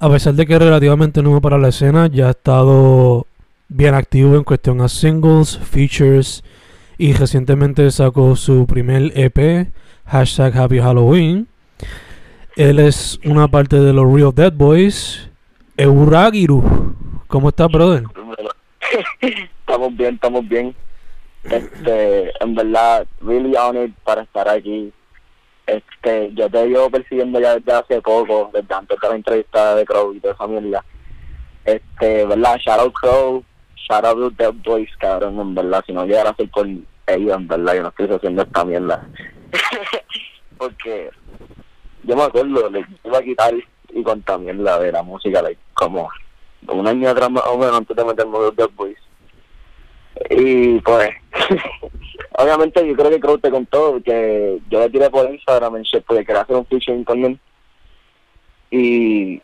a pesar de que es relativamente nuevo para la escena, ya ha estado bien activo en cuestión a singles, features y recientemente sacó su primer EP, hashtag Happy Halloween. Él es una parte de los Real Dead Boys, Euragiru. ¿Cómo estás, brother? estamos bien, estamos bien. Este, en verdad, really honored para estar aquí. Este, yo te llevo persiguiendo ya desde hace poco, desde antes de la entrevista de Crow y de esa mierda. Este, verdad, shout out Crow, shout out Dead Boys, cabrón, en verdad, si no llegara a ser por ellos, en verdad, yo no estoy haciendo esta mierda. Porque yo me acuerdo, le iba a quitar y con también la de la música, like, como un año atrás más o menos antes de meterme los Dead Boys. Y pues, obviamente yo creo que Crow te contó que yo le tiré por Instagram porque quería hacer un featuring con él. Y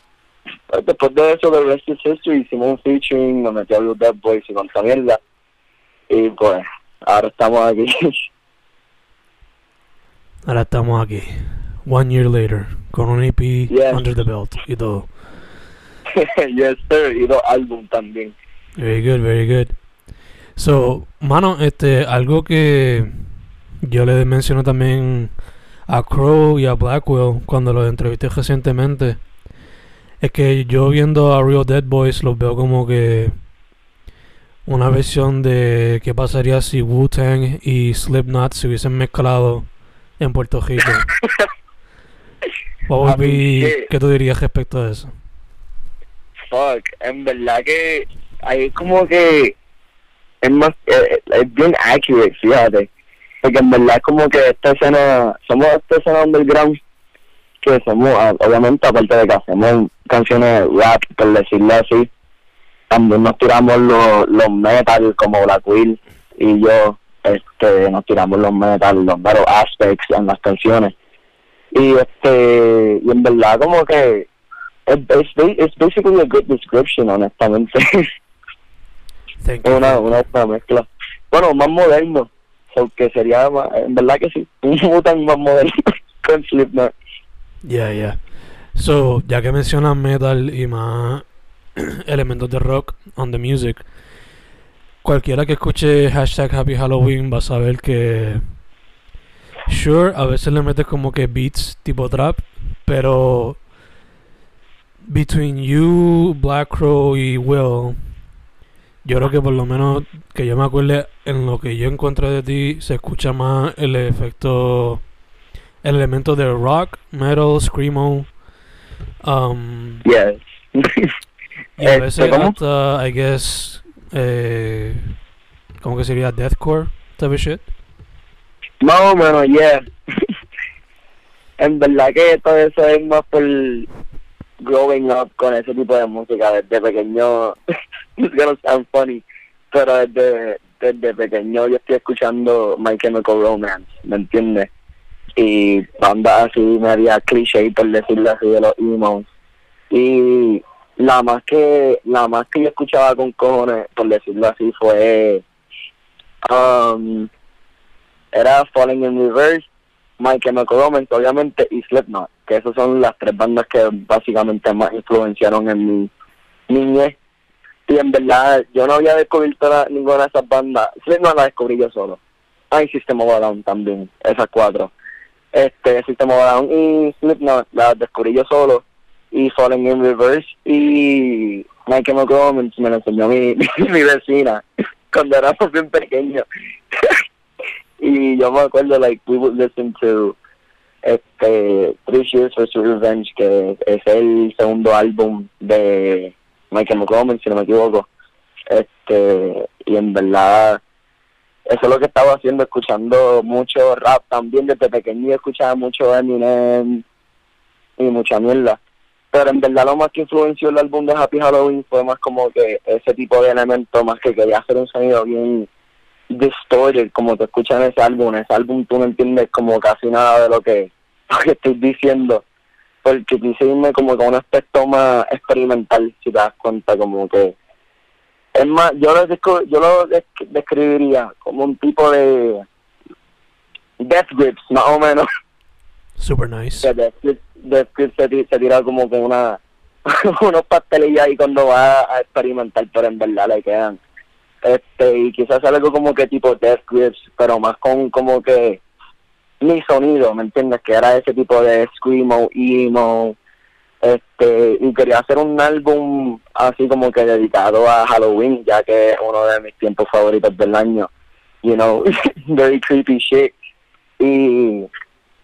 pues, después de eso, de Rest is History, hicimos un featuring, me metí a los Dead Boys y con mierda. Y pues, ahora estamos aquí. Ahora estamos aquí. One year later, con un EP Yes. under the belt y todo. yes, sir. Y dos álbum también. Very good, very good. So, mano, este, algo que yo le menciono también a Crow y a Blackwell cuando los entrevisté recientemente es que yo viendo a Real Dead Boys los veo como que una versión de qué pasaría si Wu-Tang y Slipknot se hubiesen mezclado en Puerto Rico. What be- ¿Qué tú dirías respecto a eso? Fuck, en verdad que hay como que es más, eh, es bien accurate, fíjate. Porque en verdad es como que esta escena, somos esta escena underground, que somos, ah, obviamente, aparte de que hacemos canciones rap, por decirlo así, también nos tiramos los, los metal, como Black Will y yo, este, nos tiramos los metal, los metal aspects en las canciones. Y este, y en verdad como que es basically a good description, honestamente. Thank una, una, una mezcla. Bueno, más moderno. So, que sería más, en verdad que sí. Un Wu-Tang más moderno con Slipknot. Yeah, yeah. So, ya que mencionas metal y más elementos de rock on the music, cualquiera que escuche hashtag Happy Halloween va a saber que, sure, a veces le metes como que beats tipo trap, pero between you, Black Crow y Will, yo creo que por lo menos que yo me acuerde en lo que yo encuentro de ti se escucha más el efecto el elemento de rock, metal, screamo, um, Yes. y a Este, veces hasta, I guess, eh, ¿cómo que sería? Deathcore type of shit. Más o menos, yeah. en verdad que todo eso es más por growing up con ese tipo de música desde pequeño. It's gonna sound funny, pero desde, desde pequeño yo estoy escuchando My Chemical Romance, ¿me entiendes? Y bandas así media cliché, por decirlo así, de los emos. Y la más que la más que yo escuchaba con cojones, por decirlo así, fue um, era Falling in Reverse, Chemical Romance, obviamente, y Slipknot, que esas son las tres bandas que básicamente más influenciaron en mi niñez. Y en verdad, yo no había descubierto ninguna de esas bandas. Slipknot la descubrí yo solo. Ah, System of a Down también, esas cuatro. Este, System of a Down y Slipknot las descubrí yo solo. Y Falling in Reverse y Chemical Romance me lo enseñó mi, mi vecina cuando éramos bien pequeños. Y yo me acuerdo, like, we would listen to este, Three Years for Revenge, que es el segundo álbum de Chemical Romance, si no me equivoco. Este, y en verdad, eso es lo que estaba haciendo, escuchando mucho rap también. Desde pequeño escuchaba mucho Eminem y mucha mierda. Pero en verdad lo más que influenció el álbum de Happy Halloween fue más como que ese tipo de elemento, más que quería hacer un sonido bien distorted, como te escuchas en ese álbum. Ese álbum tú no entiendes como casi nada de lo que, lo que estoy diciendo. Porque quise irme como con un aspecto más experimental, si te das cuenta, como que... Es más, yo lo, descri- yo lo desc- describiría como un tipo de death grips, más o menos. Super nice. que Death Grips, Death Grips se, se tira como con una unos pastelillos ahí cuando va a experimentar, pero en verdad le quedan. Este, y quizás algo como que tipo Death Grips, pero más con como que mi sonido, ¿me entiendes? Que era ese tipo de screamo, emo, este, y quería hacer un álbum así como que dedicado a Halloween, ya que es uno de mis tiempos favoritos del año, you know, very creepy shit. Y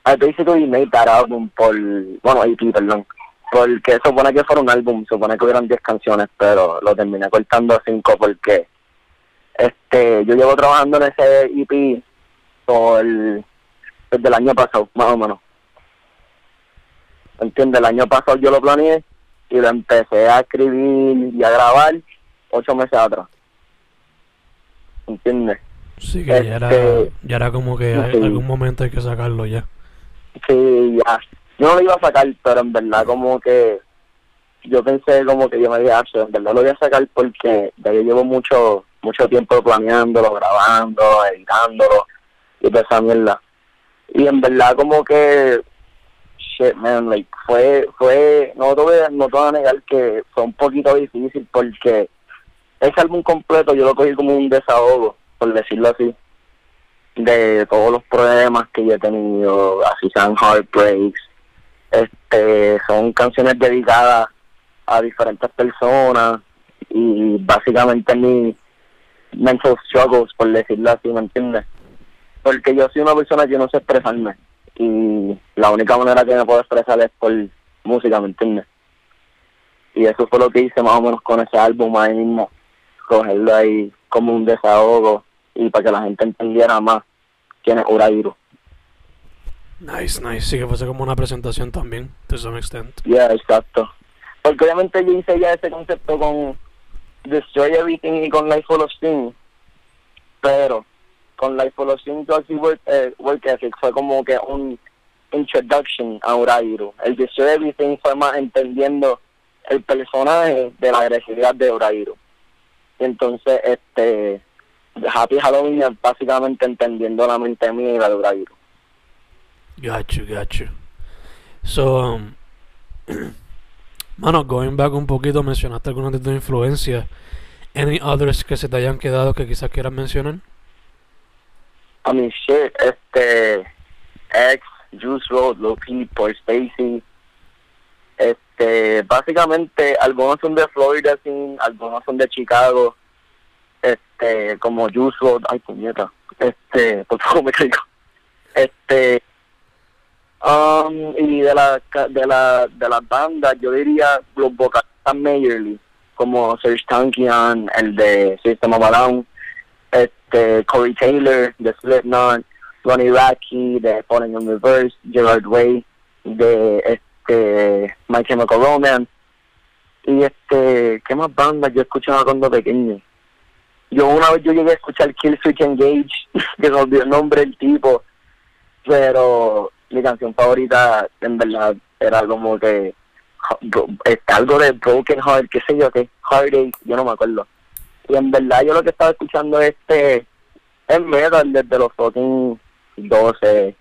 I basically made that album por, bueno, EP, perdón, porque supone que fuera un álbum, supone que hubieran 10 canciones, pero lo terminé cortando a 5 porque este yo llevo trabajando en ese EP por desde el año pasado, más o menos. ¿Entiendes? El año pasado yo lo planeé y lo empecé a escribir y a grabar ocho meses atrás. ¿Entiendes? Sí, que ya era, Este- ya era como que Sí. algún momento hay que sacarlo ya. Sí, ya. Yo no lo iba a sacar, pero en verdad como que yo pensé como que yo me dije, "Ah, en verdad lo voy a sacar porque ya yo llevo mucho mucho tiempo planeándolo, grabando, editándolo y toda esa mierda. Y en verdad como que shit man, like fue fue no te voy no te a negar que fue un poquito difícil porque ese álbum completo yo lo cogí como un desahogo, por decirlo así de todos los problemas que yo he tenido, así sean heartbreaks, este, son canciones dedicadas a diferentes personas y básicamente mi mental struggles, por decirlo así, ¿me entiendes? Porque yo soy una persona que no sé expresarme y la única manera que me puedo expresar es por música, ¿me entiendes? Y eso fue lo que hice más o menos con ese álbum ahí mismo, cogerlo ahí como un desahogo y para que la gente entendiera más quién es Urairu. Nice, nice. Sí que fuese como una presentación también, to some extent. Ya, exacto. Porque obviamente yo hice ya ese concepto con Destroy Everything y con Life Full of Sin. Pero con Life Full of Sin, Toxic Work, eh, work Ethic fue como que un introduction a Urairu. El Destroy Everything fue más entendiendo el personaje de la agresividad de Urairu. Y entonces, este, Happy Halloween es básicamente entendiendo la mente mía y la de Urairu. Got you, got you. So, um, mano, going back un poquito, mencionaste algunas de tus influencias. Any others que se te hayan quedado que quizás quieras mencionar? I mean, shit, este, X, Juice Road, Peep, Paul Stacy, este, básicamente algunos son de Florida, sí, algunos son de Chicago, este, como Juice Road, ay puñeta, este, por favor me caigo, este, um, y de la, de la, de las bandas, yo diría los vocalistas majorly, como Serge Tankian, el de System of a Down, este Corey Taylor de Slipknot, Ronnie Radke de Falling in Reverse, Gerard Way de este My Chemical Romance y este qué más bandas yo escuchaba cuando pequeño. Yo una vez yo llegué a escuchar Kill Switch Engage, que se olvidó el nombre del tipo, pero mi canción favorita en verdad era como que este, algo de Broken Heart, qué sé yo, qué, Heartache, yo no me acuerdo. Y en verdad yo lo que estaba escuchando este es metal desde los fucking 12,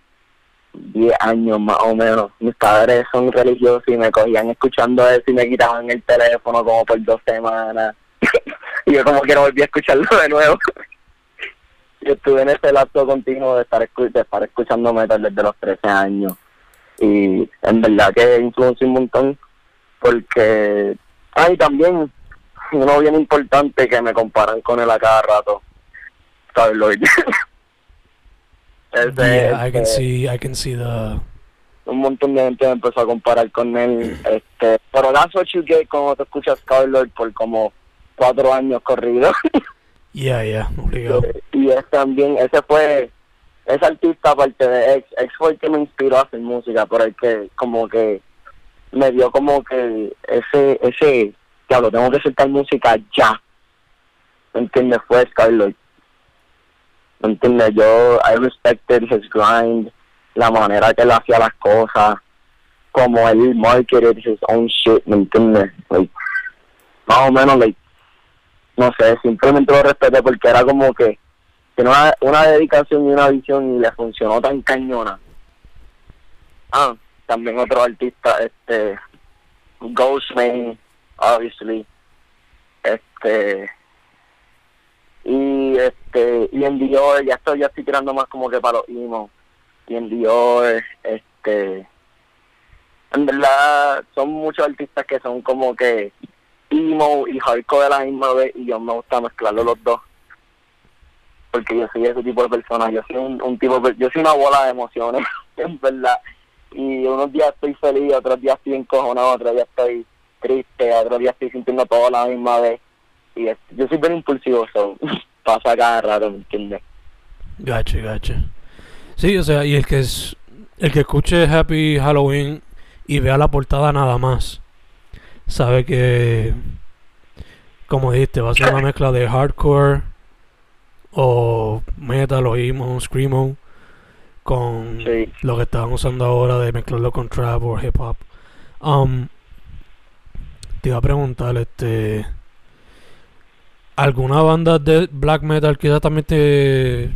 10 años más o menos. Mis padres son religiosos y me cogían escuchando eso y me quitaban el teléfono como por dos semanas. y yo como que no volví a escucharlo de nuevo. yo estuve en ese lapso continuo de estar, escu- de estar escuchando metal desde los 13 años. Y en verdad que influenció un montón porque... Ay, también uno bien importante que me comparan con él a cada rato. Star Lord. Ese, Yeah, I can este, see, I can see the. un montón de gente me empezó a comparar con él. Este, pero that's what you get cuando te escuchas Star-Lord por como cuatro años corridos. Yeah, yeah, obligado. y es también, ese fue, ese artista aparte de X, X fue el que me inspiró a hacer música, pero el que como que me dio como que ese, ese, diablo, tengo que aceptar música ya. ¿Me entiendes? Fue Scarlett. ¿Me entiendes? Yo, I respected his grind, la manera que él hacía las cosas, como él marketed his own shit, ¿me entiendes? Like, más o menos, like, no sé, simplemente lo respeté porque era como que tiene una, una dedicación y una visión y le funcionó tan cañona. Ah, también otro artista, este, Ghostman, obviously, este, y este, y en Dior, ya estoy, ya estoy tirando más como que para los emo, y en Dior, este, en verdad son muchos artistas que son como que emo y hardcore de la misma vez y yo me gusta mezclarlo los dos porque yo soy ese tipo de persona yo soy un, tipo yo soy una bola de emociones en verdad y unos días estoy feliz otros días estoy encojonado otros días estoy triste otros días estoy sintiendo todo a la misma vez y yo soy bien impulsivo so, pasa cada rato ¿me entiendes? Gotcha, gotcha. Sí, o sea, y el que es el que escuche Happy Halloween y vea la portada nada más, sabe que, como dijiste, va a ser una mezcla de hardcore o metal o emo, screamo con Sí. lo que estaban usando ahora de mezclarlo con trap o hip hop. Um, te iba a preguntar, este, ¿alguna banda de black metal quizás también te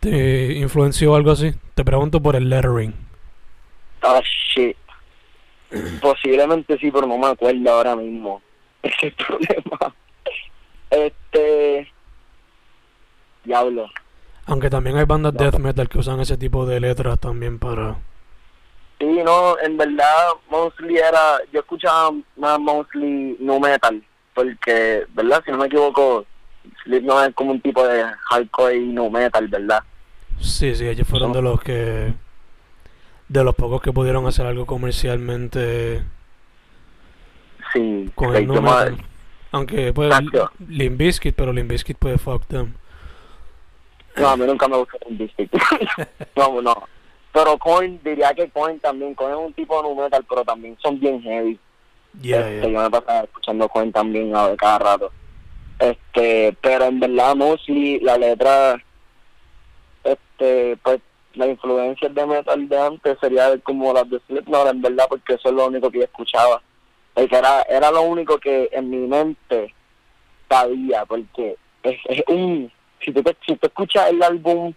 te influenció o algo así? Te pregunto por el lettering. Ah, shit. Posiblemente sí, pero no me acuerdo ahora mismo. Ese es el problema. Este. Diablo. Aunque también hay bandas No. death metal que usan ese tipo de letras también para... Sí, no, en verdad, mostly era. Yo escuchaba más mostly no metal. Porque, ¿verdad? Si no me equivoco, Slipknot es como un tipo de hardcore y no metal, ¿verdad? Sí, sí, ellos fueron de los que... De los pocos que pudieron hacer algo comercialmente Sí, con el metal. Aunque pues Bizkit, pero Limp Bizkit puede fuck them. No, a mí nunca me gustó Biscuit. no, no. Pero Coin, diría que Coin también. Coin es un tipo de nu metal, pero también son bien heavy. Yeah, este, yeah. Yo me pasaba escuchando Coin también a ver, cada rato. Este, pero en verdad, mostly la letra, este, pues la influencia de metal de antes sería como las de Slipknot, en verdad, porque eso es lo único que yo escuchaba. Porque era, era lo único que en mi mente sabía, porque es, es un, si tú, si tú escuchas el álbum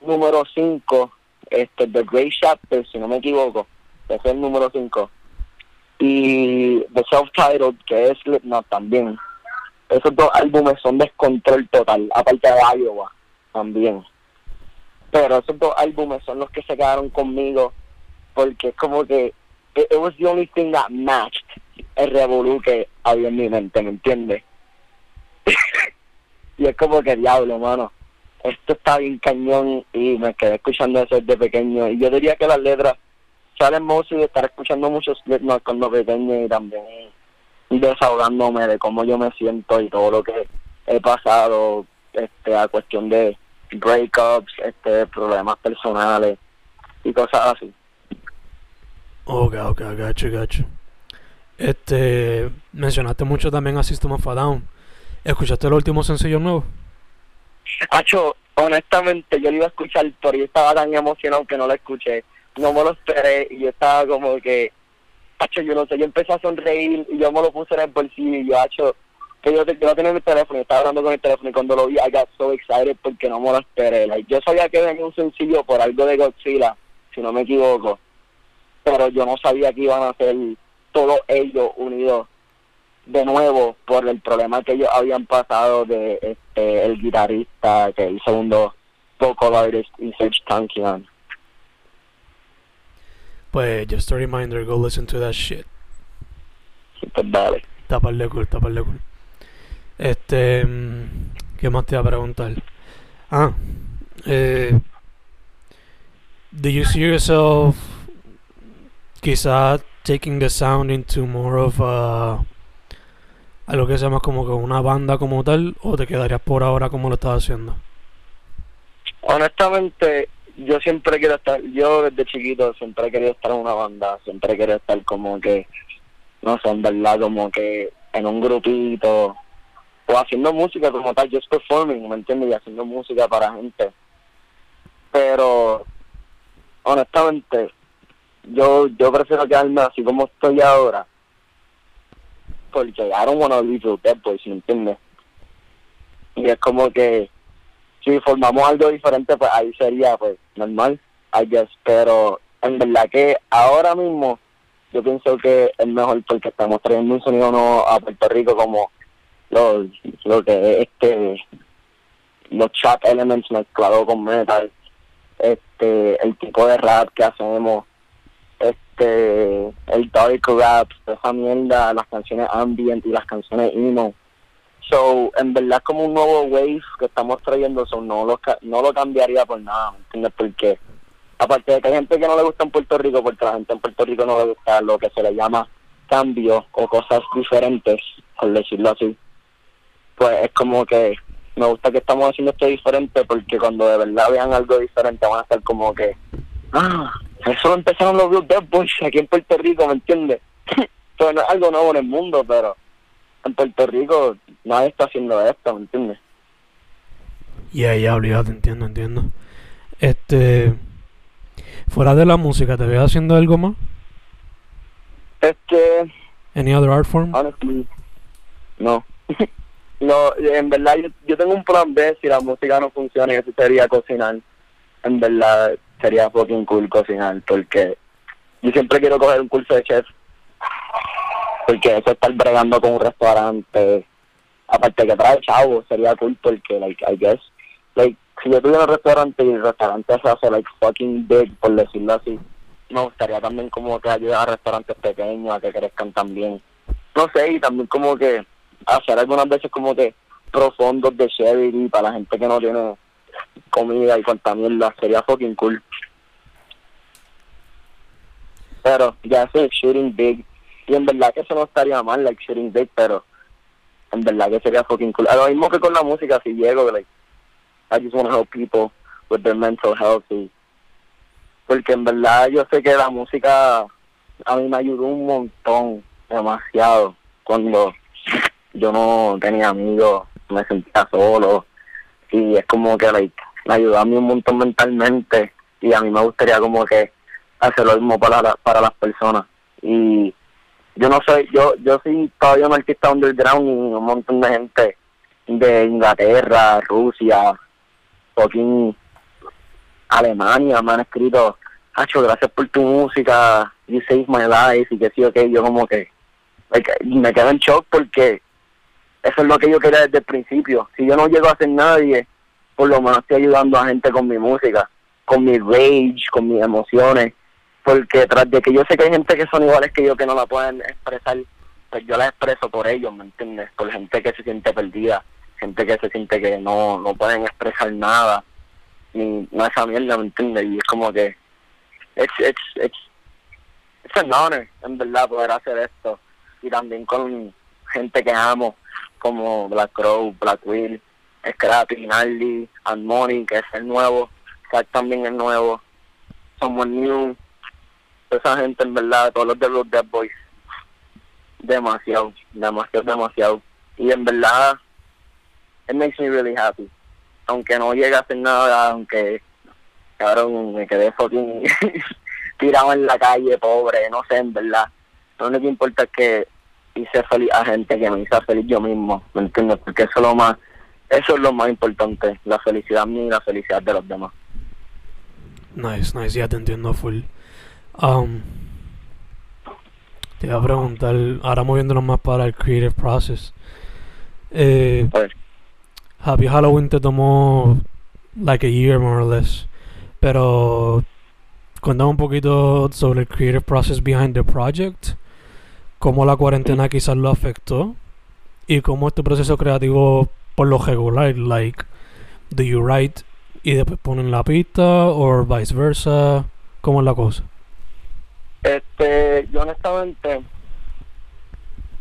número 5, este, The Great Chapter, si no me equivoco, ese es el número 5, y The Self-Titled, que es Slipknot también. Esos dos álbumes son descontrol total, aparte de Iowa también. Pero esos dos álbumes son los que se quedaron conmigo, porque es como que it, was the only thing that matched el revolú que había en mi mente, ¿me entiendes? y es como que diablo, mano. Esto está bien cañón y me quedé escuchando eso desde pequeño. Y yo diría que las letras salen mucho de estar escuchando muchos Slipknot cuando pequeño y también desahogándome de cómo yo me siento y todo lo que he pasado este a cuestión de breakups, este problemas personales y cosas así. Ok, ok, gacho, gacho. Este, mencionaste mucho también a System of a Down. ¿Escuchaste el último sencillo nuevo? Hacho, honestamente yo lo iba a escuchar, pero yo estaba tan emocionado que no lo escuché. No me lo esperé y yo estaba como que hacho, yo no sé, yo empecé a sonreír y yo me lo puse en el bolsillo y yo, hacho, que yo, te- yo no tenía mi teléfono, estaba hablando con el teléfono y cuando lo vi, I got so excited porque no me lo esperé. Like, yo sabía que venía un sencillo por algo de Godzilla, si no me equivoco, pero yo no sabía que iban a ser todos ellos unidos de nuevo por el problema que ellos habían pasado de este el guitarrista que el segundo vocal artist y Serge Tankian. Pues, just a reminder, go listen to that shit. Pues dale. Está par de cool, está par de cool. Este. mm, ¿Qué más te iba a preguntar? Ah. Eh, do you see yourself quizá taking the sound into more of a. algo que se llama como que una banda como tal? ¿O te quedarías por ahora como lo estás haciendo? Honestamente, yo siempre quiero estar, yo desde chiquito siempre he querido estar en una banda, siempre he querido estar como que, no sé, en verdad, como que en un grupito, o haciendo música como tal, just performing, ¿me entiendes? Y haciendo música para gente. Pero, honestamente, yo yo prefiero quedarme así como estoy ahora, porque I don't want to leave the dead boys, ¿me entiendes? Y es como que, si formamos algo diferente, pues ahí sería pues normal, I guess. Pero en verdad que ahora mismo yo pienso que es mejor porque estamos trayendo un sonido nuevo a Puerto Rico como lo, lo que es este los chat elements mezclados con metal, este el tipo de rap que hacemos, este el dark rap, esa mierda, las canciones ambient y las canciones emo. So, en verdad como un nuevo wave que estamos trayendo, so no lo, no lo cambiaría por nada, ¿me entiendes? Porque aparte de que hay gente que no le gusta en Puerto Rico, porque la gente en Puerto Rico no le gusta lo que se le llama cambio o cosas diferentes, por decirlo así, pues es como que me gusta que estamos haciendo esto diferente porque cuando de verdad vean algo diferente van a estar como que, ah, eso lo empezaron los Blue Dead Boys aquí en Puerto Rico, ¿me entiendes? No es algo nuevo en el mundo, pero en Puerto Rico nadie está haciendo esto, ¿me entiendes? Ya, ya, obligado, entiendo, entiendo. Este. Fuera de la música, ¿te ves haciendo algo más? Este, Any other art form? honestly, no. no, en verdad yo, yo tengo un plan B si la música no funciona y eso sería cocinar. En verdad sería fucking cool cocinar porque yo siempre quiero coger un curso de chef porque eso estar bregando con un restaurante aparte que trae chavo sería cool porque like I guess like si yo tuviera un restaurante y el restaurante se hace like fucking big por decirlo así me gustaría también como que ayudar a restaurantes pequeños a que crezcan también no sé y también como que hacer algunas veces como que profundos de charity para la gente que no tiene comida y cuanta mierda sería fucking cool. Pero ya sé shooting big y en verdad que eso no estaría mal like shooting big pero en verdad que sería fucking cool. A lo mismo que con la música si llego like I just want to help people with their mental health y porque en verdad yo sé que la música a mí me ayudó un montón demasiado cuando yo no tenía amigos me sentía solo. Y es como que like, me ayudó a mí un montón mentalmente y a mí me gustaría como que hacer lo mismo para la- para las personas. Y yo no soy yo yo soy todavía un artista underground y un montón de gente de Inglaterra Rusia fucking Alemania me han escrito Hacho, gracias por tu música you saved my life y que sí, ok, yo como que me quedo en shock porque eso es lo que yo quería desde el principio. Si yo no llego a ser nadie, por lo menos estoy ayudando a gente con mi música, con mi rage, con mis emociones, porque tras de que yo sé que hay gente que son iguales que yo que no la pueden expresar, pues yo la expreso por ellos, ¿me entiendes? Por gente que se siente perdida, gente que se siente que no, no pueden expresar nada, ni esa mierda, ¿me entiendes? Y es como que, it's, it's, it's, it's an honor, en verdad, poder hacer esto. Y también con gente que amo, como Black Crow, Black Will, Scrappy, Gnarly, and Money, que es el nuevo, Zack también es nuevo, Someone New, esa gente en verdad, todos los de los Dead Boys, demasiado, demasiado, demasiado. Y en verdad, it makes me really happy. Aunque no llegue a hacer nada, aunque, cabrón, me quedé fucking tirado en la calle, pobre, no sé, en verdad. lo único que importa es que hice feliz a gente que me hizo feliz yo mismo, ¿me entiendes? Porque eso es lo más, eso es lo más importante, la felicidad mía y la felicidad de los demás. Nice, nice, ya te entiendo full. Um, te iba a preguntar, ahora moviéndonos más para el creative process. Eh, Happy Halloween te tomó like a year more or less. Pero cuéntame un poquito sobre el creative process behind the project, cómo la cuarentena quizás lo afectó y cómo es tu proceso creativo por lo regular, like do you write y después ponen la pista o vice versa, cómo es la cosa. Este, yo honestamente,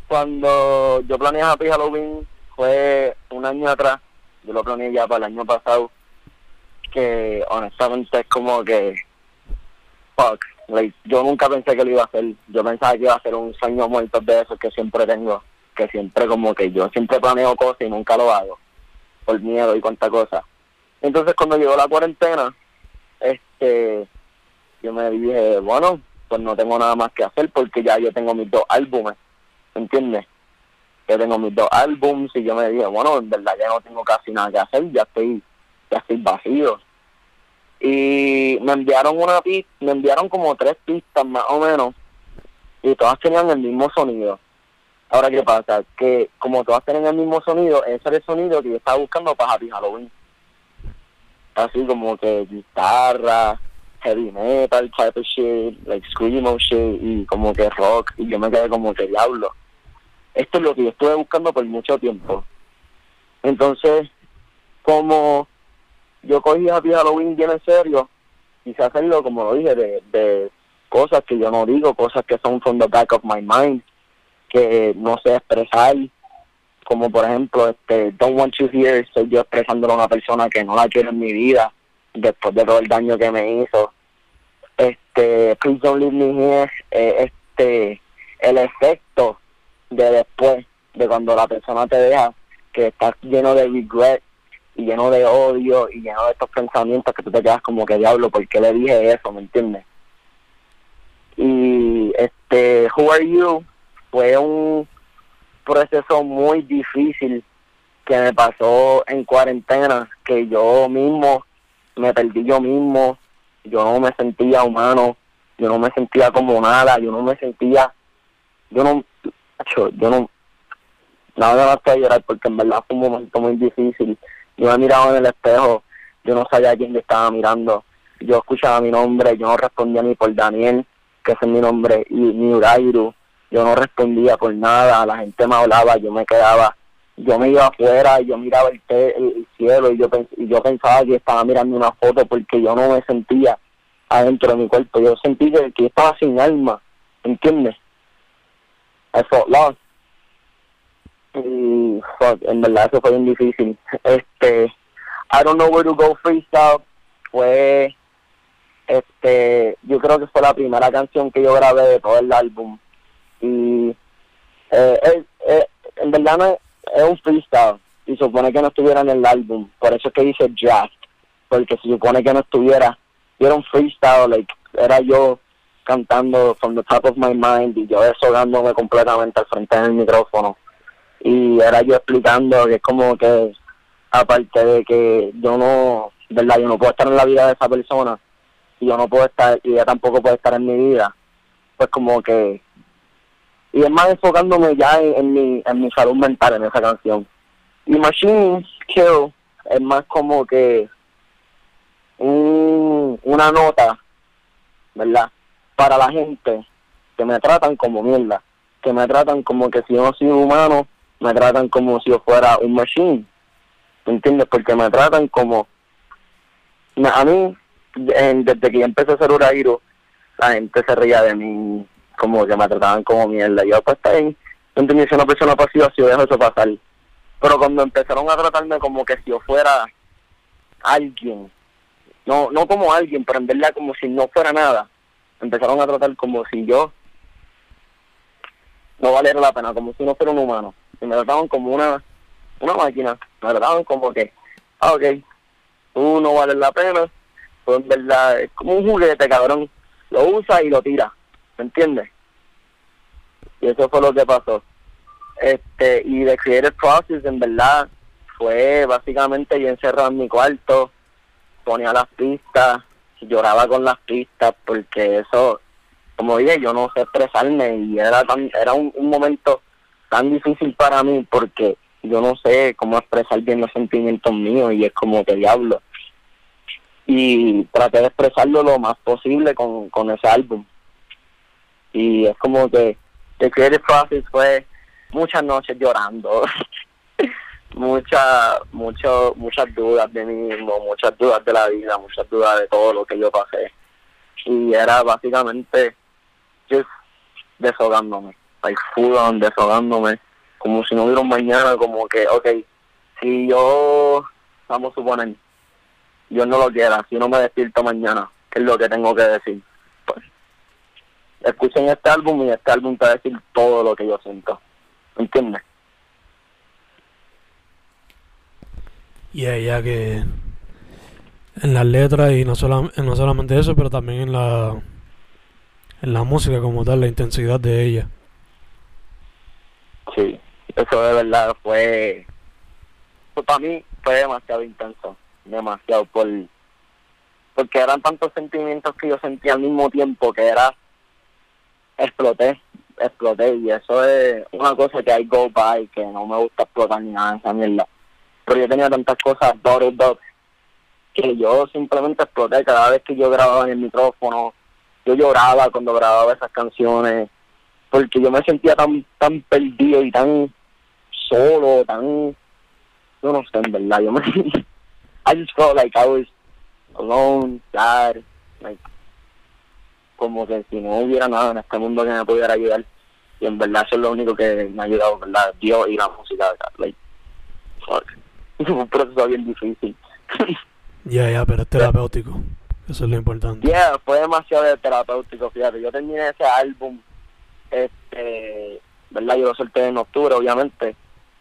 cuando yo planeé Happy Halloween fue un año atrás, yo lo planeé ya para el año pasado, que honestamente es como que, fuck, yo nunca pensé que lo iba a hacer, yo pensaba que iba a ser un sueño muerto de esos que siempre tengo, que siempre como que yo siempre planeo cosas y nunca lo hago, por miedo y cuánta cosa. Entonces cuando llegó la cuarentena, este, yo me dije, bueno, pues no tengo nada más que hacer porque ya yo tengo mis dos álbumes, ¿entiendes? Yo tengo mis dos álbumes y yo me dije, bueno, en verdad ya no tengo casi nada que hacer, ya estoy, ya estoy vacío. Y me enviaron una pista, me enviaron como tres pistas más o menos, y todas tenían el mismo sonido. Ahora, ¿qué pasa? Que como todas tienen el mismo sonido, ese era el sonido que yo estaba buscando para Happy Halloween. Así como que guitarra, heavy metal type of shit, like screamo shit y como que rock y yo me quedé como que diablo. Esto es lo que yo estuve buscando por mucho tiempo. Entonces, como yo cogí Happy Halloween bien en serio, quise hacerlo como lo dije, de, de cosas que yo no digo, cosas que son from the back of my mind, que no sé expresar, como por ejemplo, este, Don't Want You Here, estoy yo expresándolo a una persona que no la quiero en mi vida, después de todo el daño que me hizo. Este, Please Don't Leave Me Here, eh, este, el efecto de después, de cuando la persona te deja, que estás lleno de regret y lleno de odio y lleno de estos pensamientos que tú te quedas como que diablo, ¿por qué le dije eso? ¿Me entiendes? Y este, Who Are You fue un proceso muy difícil que me pasó en cuarentena, que yo mismo me perdí yo mismo, yo no me sentía humano, yo no me sentía como nada, yo no me sentía, yo no, yo, no, nada más que llorar porque en verdad fue un momento muy difícil. Yo me miraba en el espejo, yo no sabía a quién le estaba mirando, yo escuchaba mi nombre, yo no respondía ni por Daniel, que es mi nombre, y ni Urairu, yo no respondía por nada, la gente me hablaba, yo me quedaba, yo me iba afuera, yo miraba el, te- el- el cielo y yo, y yo pensaba que estaba mirando una foto porque yo no me sentía adentro de mi cuerpo, yo sentí que, que estaba sin alma, ¿entiendes? I felt lost. Y fuck, en verdad eso fue bien difícil. Este, I don't know where to go freestyle. Fue, este, yo creo que fue la primera canción que yo grabé de todo el álbum. Y eh, es- en verdad no es, un freestyle y supone que no estuviera en el álbum, por eso es que dice draft, porque se supone que no estuviera, era un freestyle, like, era yo cantando from the top of my mind y yo deshogándome completamente al frente del micrófono y era yo explicando que es como que aparte de que yo no, verdad, yo no puedo estar en la vida de esa persona y yo no puedo estar, y ella tampoco puede estar en mi vida, pues como que y es más enfocándome ya en, mi en mi salud mental en esa canción. Y Machine Kill es más como que un, una nota verdad para la gente que me tratan como mierda que me tratan como que si yo no soy humano me tratan como si yo fuera un machine ¿me entiendes? porque me tratan como a mí desde que yo empecé a hacer Urairo la gente se reía de mí como que me trataban como mierda. Yo pues está bien, yo entendí soy una persona pasiva si yo dejo eso pasar. Pero cuando empezaron a tratarme como que si yo fuera alguien, no no como alguien, pero en verdad como si no fuera nada, empezaron a tratar como si yo no valiera la pena, como si no fuera un humano. Y me trataban como una, una máquina, me trataban como que, ah, ok, tú no vales la pena, pues en verdad es como un juguete, cabrón, lo usa y lo tira, ¿me entiendes? Y eso fue lo que pasó. Este, y The Creative Process, en verdad, fue básicamente yo encerrado en mi cuarto, ponía las pistas, lloraba con las pistas, porque eso, como dije, yo no sé expresarme y era, tan, era un momento tan difícil para mí porque yo no sé cómo expresar bien los sentimientos míos y es como que diablo. Y traté de expresarlo lo más posible con, con ese álbum. Y es como que The Creative Process fue muchas noches llorando, muchas mucho, muchas dudas de mí mismo, muchas dudas de la vida, muchas dudas de todo lo que yo pasé. Y era básicamente just deshogándome, like full on deshogándome, como si no hubiera un mañana, como que, ok, si yo, vamos a suponer, yo no lo quiera, si no me despierto mañana, ¿qué es lo que tengo que decir? Pues, escuchen este álbum y este álbum te va a decir todo lo que yo siento. ¿Entiendes? Y ya que en las letras y no, solam no solamente eso, pero también en la en la música como tal, la intensidad de ella. De verdad fue, fue para mí fue demasiado intenso, demasiado por porque eran tantos sentimientos que yo sentía al mismo tiempo que era exploté, exploté y eso es una cosa que hay go by que no me gusta explotar ni nada de esa mierda. Pero yo tenía tantas cosas bottled up que yo simplemente exploté cada vez que yo grababa en el micrófono yo lloraba cuando grababa esas canciones porque yo me sentía tan tan perdido y tan solo tan yo no sé en verdad yo me I just felt like I was alone sad like como que si no hubiera nada en este mundo que me pudiera ayudar y en verdad eso es lo único que me ha ayudado verdad Dios y la música like fuck. Es un proceso bien difícil. Ya yeah, ya yeah, pero es terapéutico eso es lo importante. Yeah fue demasiado terapéutico fíjate yo terminé ese álbum este verdad yo lo solté en octubre obviamente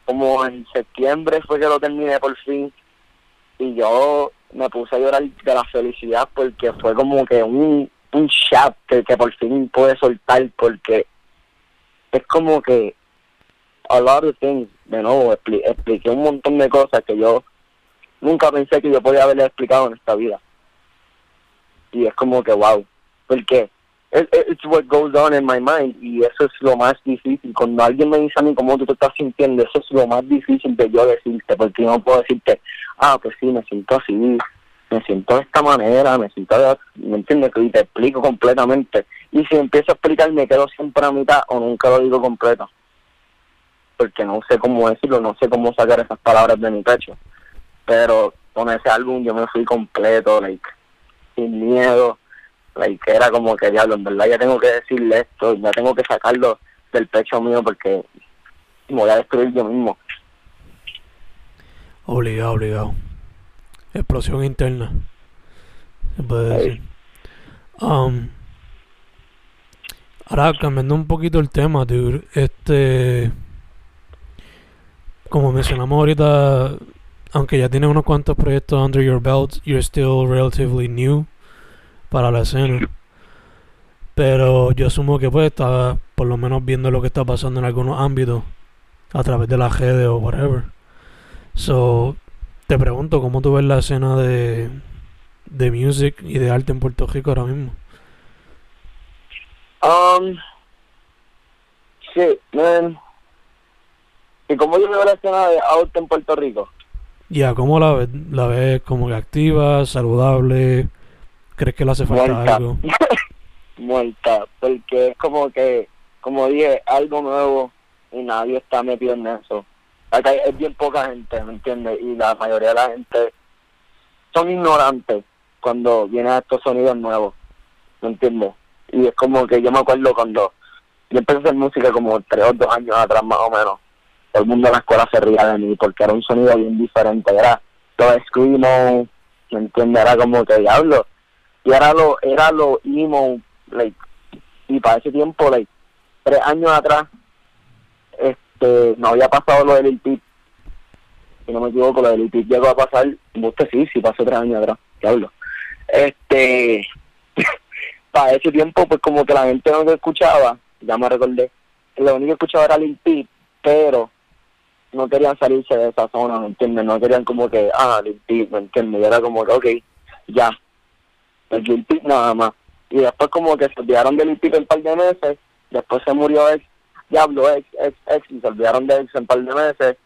como en septiembre fue que lo terminé por fin y yo me puse a llorar de la felicidad porque fue como que un un chapter que por fin pude soltar porque es como que a lot of things, de nuevo, expli expliqué un montón de cosas que yo nunca pensé que yo podía haberle explicado en esta vida. Y es como que, wow, porque it's what goes on in my mind y eso es lo más difícil. Cuando alguien me dice a mí cómo tú te estás sintiendo, eso es lo más difícil de yo decirte, porque yo no puedo decirte, ah, pues sí, me siento así, me siento de esta manera, me siento, de, ¿me entiendes? Y te explico completamente. Y si empiezo a explicar, me quedo siempre a mitad o nunca lo digo completo. Porque no sé cómo decirlo, no sé cómo sacar esas palabras de mi pecho. Pero con ese álbum yo me fui completo, like, sin miedo. Like, era como que, diablo, en verdad ya tengo que decirle esto, ya tengo que sacarlo del pecho mío porque me voy a destruir yo mismo. Obligado, obligado. Explosión interna se puede decir. Um, ahora cambiando un poquito el tema dude, este como mencionamos ahorita aunque ya tienes unos cuantos proyectos under your belt you're still relatively new para la escena pero yo asumo que pues está por lo menos viendo lo que está pasando en algunos ámbitos a través de la redes o whatever so te pregunto, ¿cómo tú ves la escena de, de music y de arte en Puerto Rico ahora mismo? Um, sí, man. ¿Y cómo yo veo la escena de arte en Puerto Rico? Ya, ¿cómo la ves? ¿La ves como que activa, saludable? ¿Crees que le hace falta Muerta. algo? Muerta, porque es como que, como dije, algo nuevo y nadie está metido en eso acá es bien poca gente, ¿me entiendes? Y la mayoría de la gente son ignorantes cuando vienen a estos sonidos nuevos, ¿me entiendes? Y es como que yo me acuerdo cuando yo empecé a hacer música como tres o dos años atrás más o menos, todo el mundo en la escuela se ría de mí porque era un sonido bien diferente, era todo screamo, ¿me entiendes? Era como que diablo, y era lo, era lo emo, like, y para ese tiempo, like, tres años atrás, este, no había pasado lo del IPIP, si no me equivoco, lo del IPIP llegó a pasar, usted sí, sí pasó tres años atrás, ¿qué hablo? Este, para ese tiempo, pues como que la gente no se escuchaba, ya me recordé, lo único que escuchaba era Peep, pero no querían salirse de esa zona, ¿me entiendes? No querían como que, ah, Peep, ¿me entiendes? Y era como que, ok, ya, el Peep nada más. Y después como que se olvidaron de Lil Peep en un par de meses, después se murió ex, Diablo, ex, ex, ex, y se olvidaron de ex un par de meses,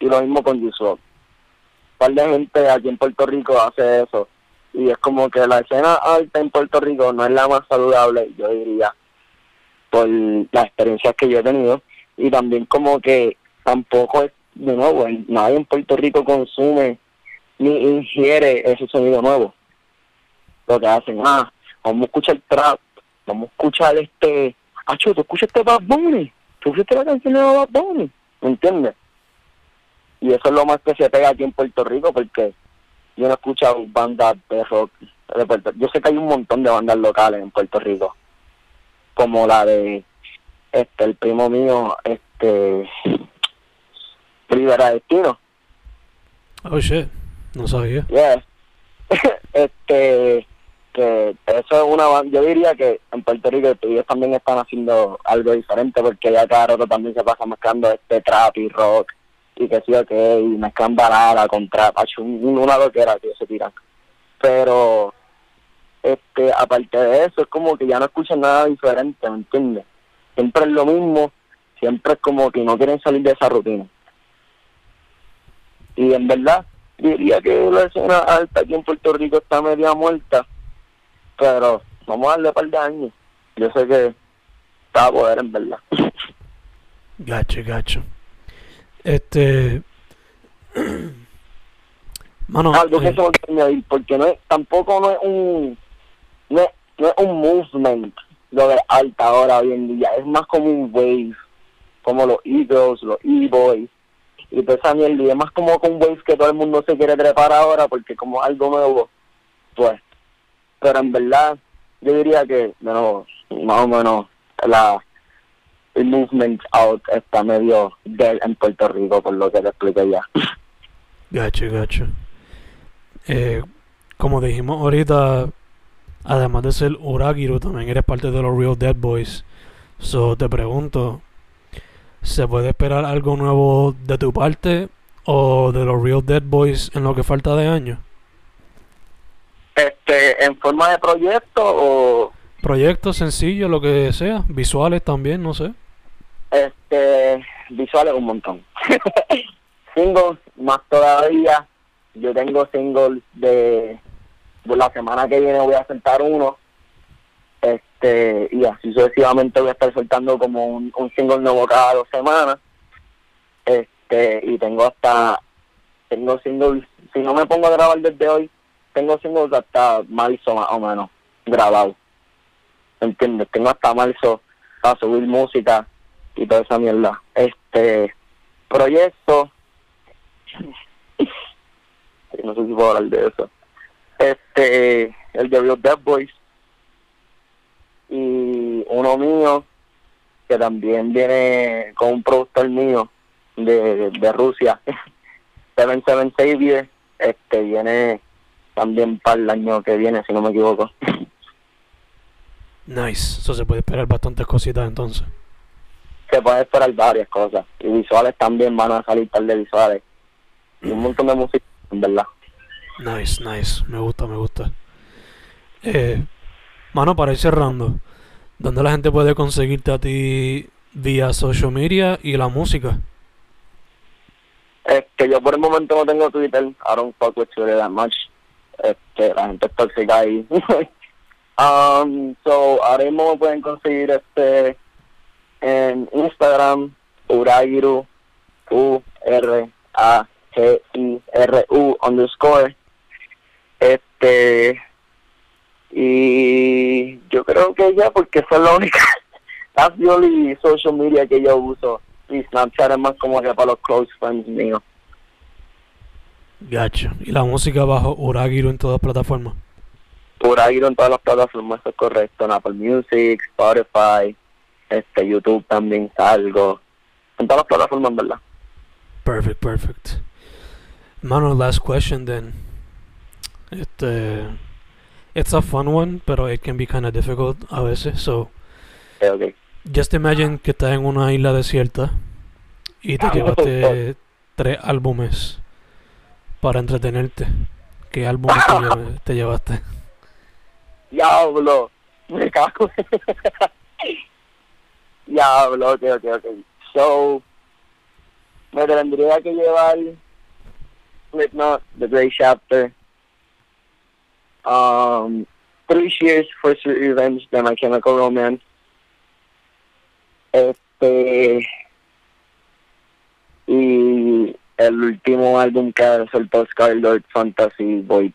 y lo mismo con Yusuf. Un par de gente aquí en Puerto Rico hace eso, y es como que la escena alta en Puerto Rico no es la más saludable, yo diría, por las experiencias que yo he tenido, y también como que tampoco es, de nuevo, nadie en Puerto Rico consume ni ingiere ese sonido nuevo. Lo que hacen, ah, vamos a escuchar trap, vamos a escuchar este, ah, tú escuchas este Bad Bunny, tú escuchaste la canción de Bad Bunny, ¿me entiendes? Y eso es lo más que se pega aquí en Puerto Rico porque yo no he escuchado bandas de rock de Puerto Yo sé que hay un montón de bandas locales en Puerto Rico, como la de este el primo mío, este Rivera Destino. Oh shit, no sabía. Yeah. este eso es una yo diría que en Puerto Rico ellos también están haciendo algo diferente porque ya cada rato también se pasa mezclando este trap y rock y que sí o que y mezclan balada con trap, una loquera que se tiran. Pero este aparte de eso es como que ya no escuchan nada diferente, ¿me entiendes? Siempre es lo mismo, siempre es como que no quieren salir de esa rutina. Y en verdad diría que la escena alta aquí en Puerto Rico está media muerta, pero vamos a darle un par de años. Yo sé que está a poder en verdad. Gacho, gacho. Este. Mano. Algo que eh, se añadir, porque no es, tampoco no es un. No es, no es un movement lo de alta ahora hoy en día, es más como un wave, como los Eagles, los E-Boys, y toda esa mierda, y es más como con waves que todo el mundo se quiere trepar ahora, porque como algo nuevo, pues. Pero en verdad, yo diría que, nuevo, más o menos, la el movement out está medio dead en Puerto Rico, por lo que te expliqué ya. Gacho, gacho. Eh, como dijimos ahorita, además de ser Uragiru, también eres parte de los Real Dead Boys. So te pregunto, ¿se puede esperar algo nuevo de tu parte o de los Real Dead Boys en lo que falta de año? Este, en forma de proyecto o Proyectos sencillos, lo que sea, visuales también, no sé. este visuales un montón. singles más todavía. Yo tengo singles de la semana que viene voy a soltar uno. Este, y así sucesivamente voy a estar soltando como un, un single nuevo cada dos semanas. Este, y tengo hasta tengo singles, si no me pongo a grabar desde hoy, tengo singles hasta marzo más o menos grabados. ¿Entiendes? Tengo hasta marzo para subir música y toda esa mierda. Este proyecto, no sé si puedo hablar de eso. Este, el de Real Dead Boys y uno mío que también viene con un productor mío de, de Rusia, 776 vive, este viene también para el año que viene, si no me equivoco. Nice. Eso se puede esperar bastantes cositas entonces. Se pueden esperar varias cosas. Y visuales también van a salir tal de visuales. Y un montón de música, en verdad. Nice, nice. Me gusta, me gusta. Eh, mano, para ir cerrando, ¿dónde la gente puede conseguirte a ti vía social media y la música? Este, yo por el momento no tengo Twitter. I don't fuck with Twitter that much. Este, la gente es tóxica ahí. um, so, ahora mismo me pueden conseguir este en Instagram, Uragiru, U R A G I R U underscore. Este y yo creo que ya porque es la única that's the only social media que yo uso y Snapchat es más como que para los close friends míos. Gacho. Y la música bajo Uragiru en todas plataformas. Uragiru en todas las plataformas, eso es correcto, en Apple Music, Spotify, este YouTube también salgo, en todas las plataformas, ¿verdad? Perfect, perfect. Mano, last question then. Este, it's a fun one, pero it can be kind of difficult a veces. So, Okay, okay. Just imagine que estás en una isla desierta y te llevaste tres álbumes para entretenerte. ¿Qué álbum te, lle- te llevaste? Diablo, me cago. Diablo, ok, ok, ok. So, me tendría que llevar Slipknot, The Great Chapter, um, Three Years for Sweet Revenge de My Chemical Romance, este, el último álbum que soltó Scarlet Fantasy Void.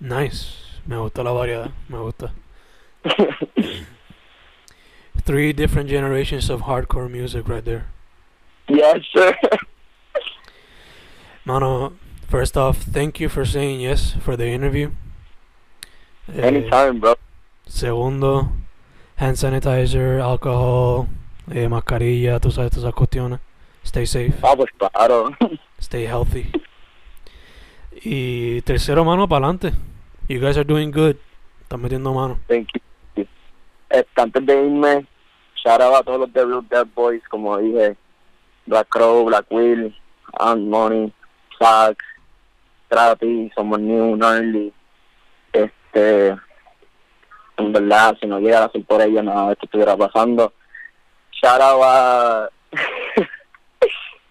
Nice. Me gusta la variedad. Me gusta. Three different generations of hardcore music right there. yes, sir. Mano, first off, thank you for saying yes for the interview. Eh, Anytime, bro. Segundo, hand sanitizer, alcohol, eh, mascarilla, tú sabes, todas esas cuestiones. Stay safe, Ah, pues claro. stay healthy. Y tercero, mano, para adelante. You guys are doing good. Están metiendo mano. Thank you. Este, antes de irme, shout out a todos los The Real Dead Boys, como dije, Black Crow, Black Will, Ant Money, Sax, Trappy, Somos New, Gnarly. Este, en verdad, si no llegara a ser por ellos, nada de esto estuviera pasando. Shout out a,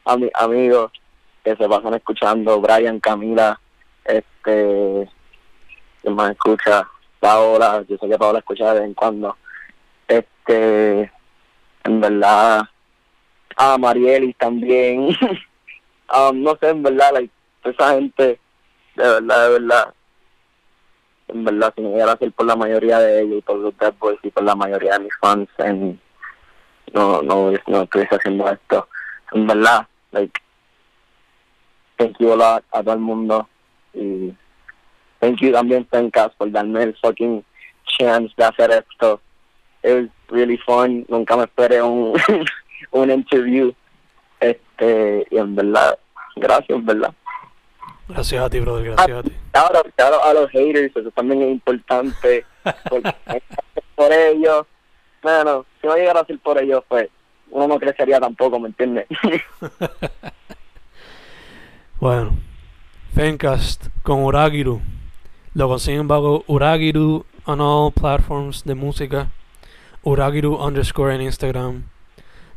a mis amigos que se pasan escuchando, Brian, Camila, este, que más escucha, Paola, yo sé que Paola escucha de vez en cuando. Este, en verdad, a Marielis también. Um, no sé, en verdad, esa gente, de verdad, de verdad, en verdad, si no llegara a ser por la mayoría de ellos y por los Dead Boys y por la mayoría de mis fans, en, no, no, no estuviese haciendo esto. En verdad, like, thank you a lot a todo el mundo y thank you también Pencas por darme el fucking chance de hacer esto. It was really fun. Nunca me esperé un, un interview. Este, y en verdad, gracias, en verdad. Gracias a ti, brother. Gracias a ti. Ahora, claro, a los haters, eso también es importante. Porque por ellos, bueno, si no llegara a ser por ellos, pues uno no crecería tampoco, ¿me entiendes? Bueno, Fencast con Uragiru. Lo consiguen bajo Uragiru on all platforms de música. Uragiru underscore en Instagram.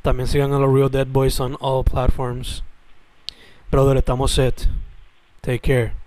También sigan a los Real Dead Boys on all platforms. Brother, estamos set. Take care.